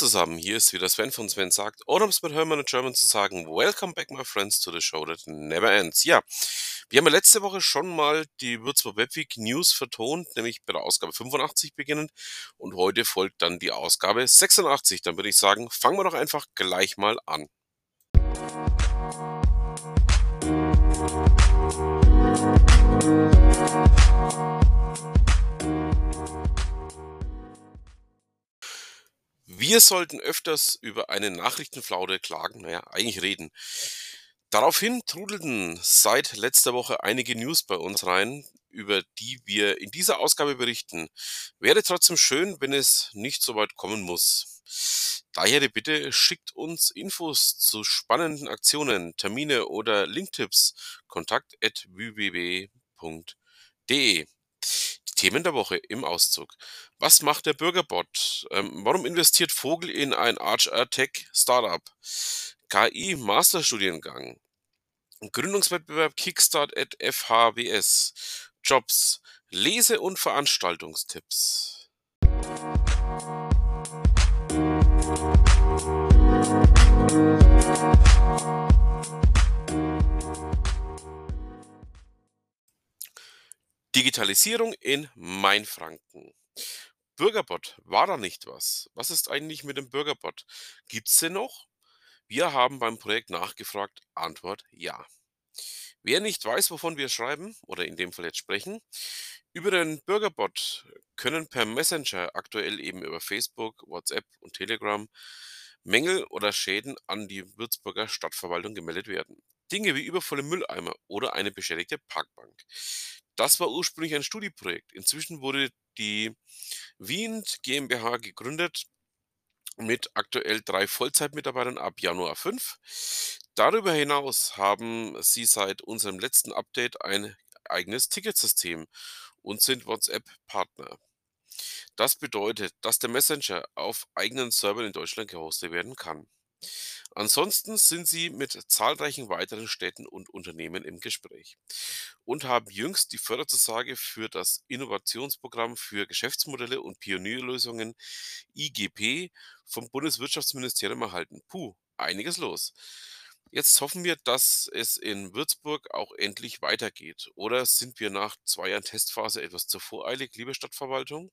zusammen, hier ist wieder Sven von Sven sagt, oder um es mit Hermann in German zu sagen, Welcome back my friends to the show that never ends. Ja, wir haben ja letzte Woche schon mal die Würzburg Webweek News vertont, nämlich bei der Ausgabe 85 beginnend und heute folgt dann die Ausgabe 86. Dann würde ich sagen, fangen wir doch einfach gleich mal an. Wir sollten öfters über eine Nachrichtenflaute klagen, naja, eigentlich reden. Daraufhin trudelten seit letzter Woche einige News bei uns rein, über die wir in dieser Ausgabe berichten. Wäre trotzdem schön, wenn es nicht so weit kommen muss. Daher die Bitte, schickt uns Infos zu spannenden Aktionen, Termine oder Linktipps. Kontakt at. Themen der Woche im Auszug. Was macht der Bürgerbot? Ähm, warum investiert Vogel in ein HR-Tech-Startup? KI-Masterstudiengang. Gründungswettbewerb Kickstart at FHWS. Jobs. Lese- und Veranstaltungstipps. Digitalisierung in Mainfranken. Bürgerbot, war da nicht was? Was ist eigentlich mit dem Bürgerbot? Gibt's den noch? Wir haben beim Projekt nachgefragt. Antwort ja. Wer nicht weiß, wovon wir schreiben oder in dem Fall jetzt sprechen, über den Bürgerbot können per Messenger aktuell eben über Facebook, WhatsApp und Telegram Mängel oder Schäden an die Würzburger Stadtverwaltung gemeldet werden. Dinge wie übervolle Mülleimer oder eine beschädigte Parkbank. Das war ursprünglich ein Studieprojekt. Inzwischen wurde die Wiend GmbH gegründet mit aktuell drei Vollzeitmitarbeitern ab Januar 5. Darüber hinaus haben sie seit unserem letzten Update ein eigenes Ticketsystem und sind WhatsApp-Partner. Das bedeutet, dass der Messenger auf eigenen Servern in Deutschland gehostet werden kann. Ansonsten sind sie mit zahlreichen weiteren Städten und Unternehmen im Gespräch und haben jüngst die Förderzusage für das Innovationsprogramm für Geschäftsmodelle und Pionierlösungen IGP vom Bundeswirtschaftsministerium erhalten. Puh, einiges los. Jetzt hoffen wir, dass es in Würzburg auch endlich weitergeht. Oder sind wir nach zwei Jahren Testphase etwas zu voreilig, liebe Stadtverwaltung?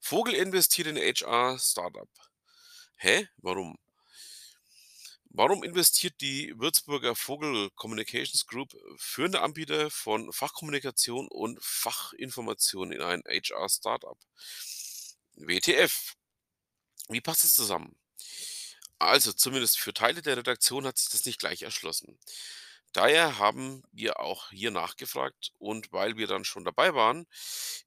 Vogel investiert in HR-Startup. Hä? Warum? Warum investiert die Würzburger Vogel Communications Group, führende Anbieter von Fachkommunikation und Fachinformation in ein HR-Startup? WTF. Wie passt es zusammen? Also, zumindest für Teile der Redaktion hat sich das nicht gleich erschlossen. Daher haben wir auch hier nachgefragt und weil wir dann schon dabei waren,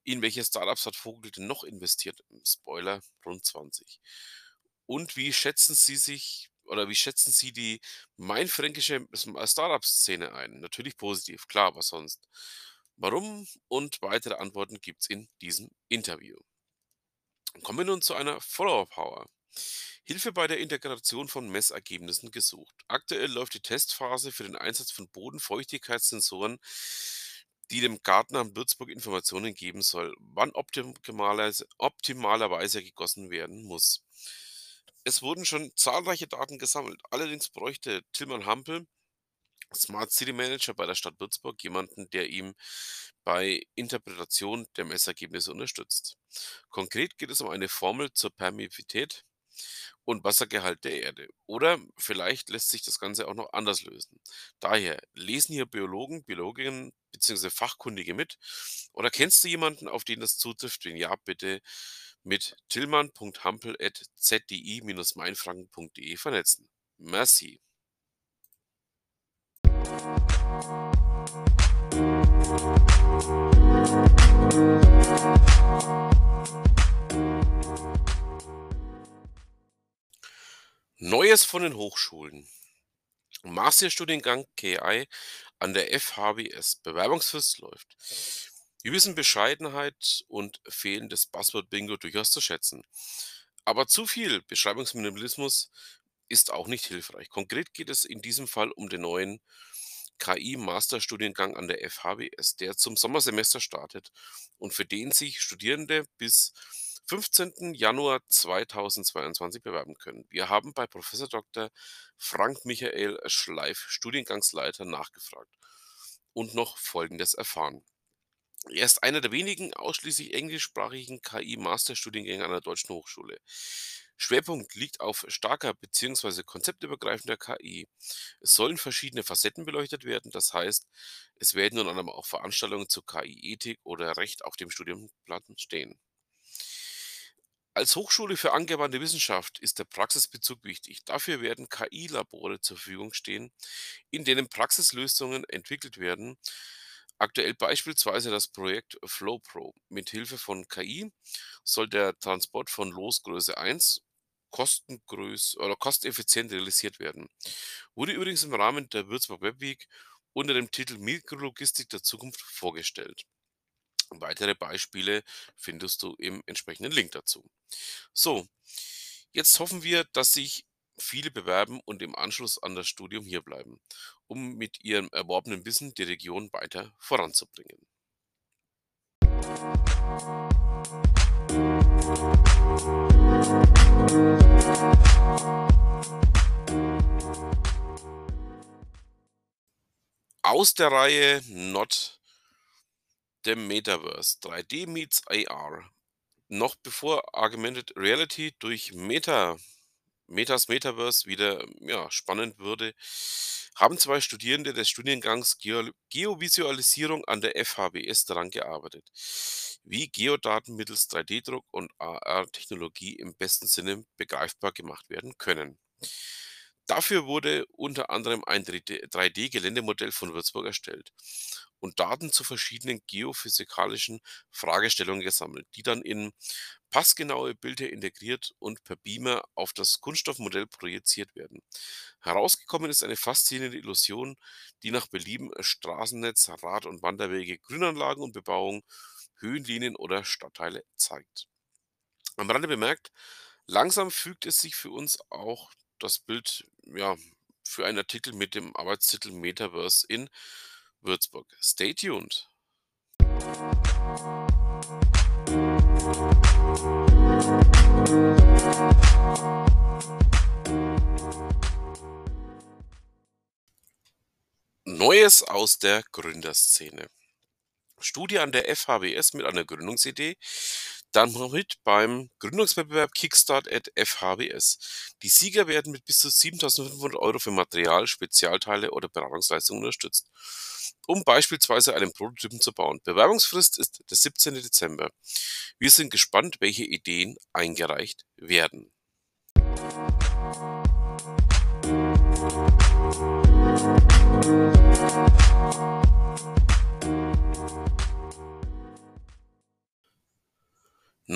in welche Startups hat Vogel denn noch investiert? Spoiler, rund 20. Und wie schätzen Sie sich oder wie schätzen Sie die mainfränkische Startup-Szene ein? Natürlich positiv, klar, was sonst? Warum und weitere Antworten gibt es in diesem Interview. Kommen wir nun zu einer Follower-Power. Hilfe bei der Integration von Messergebnissen gesucht. Aktuell läuft die Testphase für den Einsatz von Bodenfeuchtigkeitssensoren, die dem Gartenamt Würzburg Informationen geben soll, wann optimalerweise gegossen werden muss. Es wurden schon zahlreiche Daten gesammelt. Allerdings bräuchte Tilman Hampel, Smart City Manager bei der Stadt Würzburg, jemanden, der ihm bei Interpretation der Messergebnisse unterstützt. Konkret geht es um eine Formel zur Permivität und Wassergehalt der Erde. Oder vielleicht lässt sich das Ganze auch noch anders lösen. Daher lesen hier Biologen, Biologinnen bzw. Fachkundige mit. Oder kennst du jemanden, auf den das zutrifft? Wenn ja, bitte mit tillmann.hampel.zdi-mainfranken.de vernetzen. Merci. Neues von den Hochschulen. Masterstudiengang KI an der FHBS. Bewerbungsfrist läuft. Wir wissen Bescheidenheit und fehlendes Buzzword-Bingo durchaus zu schätzen. Aber zu viel Beschreibungsminimalismus ist auch nicht hilfreich. Konkret geht es in diesem Fall um den neuen KI-Masterstudiengang an der FHBS, der zum Sommersemester startet und für den sich Studierende bis 15. Januar 2022 bewerben können. Wir haben bei Professor Dr. Frank Michael Schleif, Studiengangsleiter, nachgefragt und noch Folgendes erfahren. Er ist einer der wenigen ausschließlich englischsprachigen KI-Masterstudiengänge an der Deutschen Hochschule. Schwerpunkt liegt auf starker bzw. konzeptübergreifender KI. Es sollen verschiedene Facetten beleuchtet werden, das heißt, es werden unter anderem auch Veranstaltungen zur KI-Ethik oder Recht auf dem Studienplan stehen. Als Hochschule für angewandte Wissenschaft ist der Praxisbezug wichtig. Dafür werden KI-Labore zur Verfügung stehen, in denen Praxislösungen entwickelt werden. Aktuell beispielsweise das Projekt FlowPro. Mit Hilfe von KI soll der Transport von Losgröße 1 kostengröß oder kosteneffizient realisiert werden. Wurde übrigens im Rahmen der Würzburg Web Week unter dem Titel Mikrologistik der Zukunft vorgestellt. Weitere Beispiele findest du im entsprechenden Link dazu. So, jetzt hoffen wir, dass sich viele bewerben und im Anschluss an das Studium hierbleiben, um mit ihrem erworbenen Wissen die Region weiter voranzubringen. Aus der Reihe Not the Metaverse 3D meets AR. Noch bevor Augmented Reality durch Meta Metas Metaverse wieder ja, spannend würde, haben zwei Studierende des Studiengangs Geo Geovisualisierung an der FHBS daran gearbeitet, wie Geodaten mittels 3D-Druck und AR-Technologie im besten Sinne begreifbar gemacht werden können. Dafür wurde unter anderem ein 3D-Geländemodell von Würzburg erstellt und Daten zu verschiedenen geophysikalischen Fragestellungen gesammelt, die dann in passgenaue Bilder integriert und per Beamer auf das Kunststoffmodell projiziert werden. Herausgekommen ist eine faszinierende Illusion, die nach Belieben Straßennetz, Rad- und Wanderwege, Grünanlagen und Bebauung, Höhenlinien oder Stadtteile zeigt. Am Rande bemerkt, langsam fügt es sich für uns auch das Bild ja, für einen Artikel mit dem Arbeitstitel Metaverse in Würzburg. Stay tuned. Neues aus der Gründerszene. Studie an der FHBS mit einer Gründungsidee, dann mit beim Gründungswettbewerb Kickstart at FHBS. Die Sieger werden mit bis zu 7.500 Euro für Material, Spezialteile oder Beratungsleistungen unterstützt um beispielsweise einen Prototypen zu bauen. Bewerbungsfrist ist der 17. Dezember. Wir sind gespannt, welche Ideen eingereicht werden.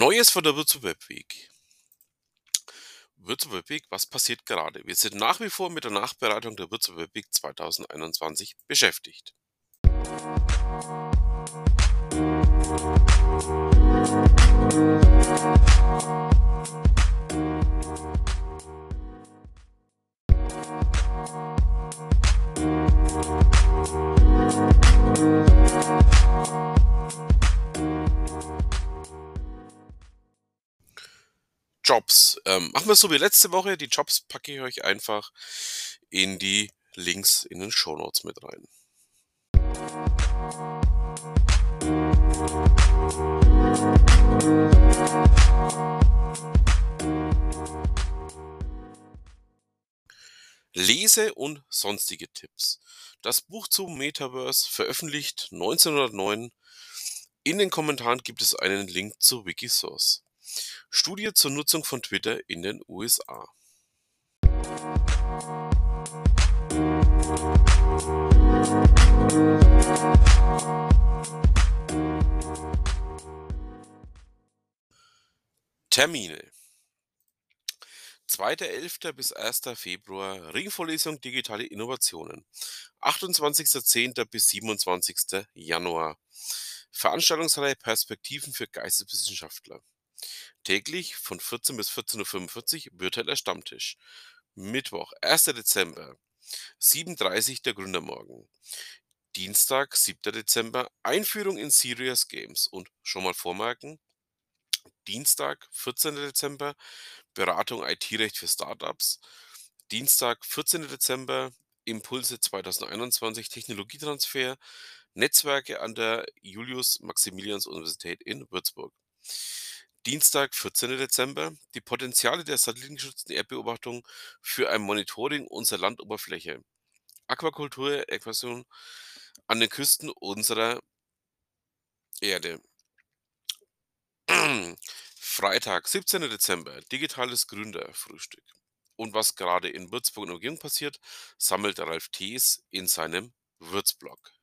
Neues von der Würzburg Web Week. Würzburg Web Week, was passiert gerade? Wir sind nach wie vor mit der Nachbereitung der Würzburg Web Week 2021 beschäftigt. Jobs. Ähm, machen wir es so wie letzte Woche. Die Jobs packe ich euch einfach in die Links in den Show Notes mit rein. Lese und sonstige Tipps. Das Buch zum Metaverse veröffentlicht 1909. In den Kommentaren gibt es einen Link zu Wikisource. Studie zur Nutzung von Twitter in den USA. Termine. 2.11. bis 1. Februar Ringvorlesung Digitale Innovationen. 28.10. bis 27. Januar. Veranstaltungsreihe Perspektiven für Geisteswissenschaftler. Täglich von 14 bis 14.45 Uhr virtueller Stammtisch. Mittwoch, 1. Dezember, 7.30 Uhr der Gründermorgen. Dienstag, 7. Dezember, Einführung in Serious Games und schon mal vormerken, Dienstag, 14. Dezember, Beratung IT-Recht für Startups. Dienstag, 14. Dezember, Impulse 2021, Technologietransfer, Netzwerke an der Julius-Maximilians-Universität in Würzburg. Dienstag, 14. Dezember, die Potenziale der satellitengeschützten Erdbeobachtung für ein Monitoring unserer Landoberfläche. Aquakultur, Äquation an den Küsten unserer Erde. Freitag, 17. Dezember, digitales Gründerfrühstück. Und was gerade in Würzburg und Umgebung passiert, sammelt Ralf Thees in seinem Würzblog.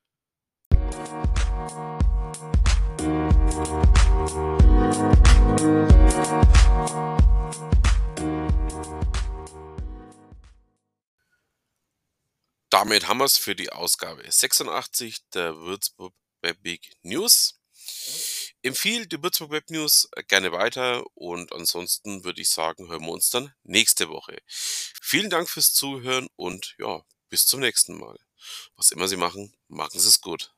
Damit haben wir es für die Ausgabe 86 der Würzburg Web Week News. Empfehle die Würzburg Web News gerne weiter und ansonsten würde ich sagen, hören wir uns dann nächste Woche. Vielen Dank fürs Zuhören und ja, bis zum nächsten Mal. Was immer Sie machen, machen Sie es gut.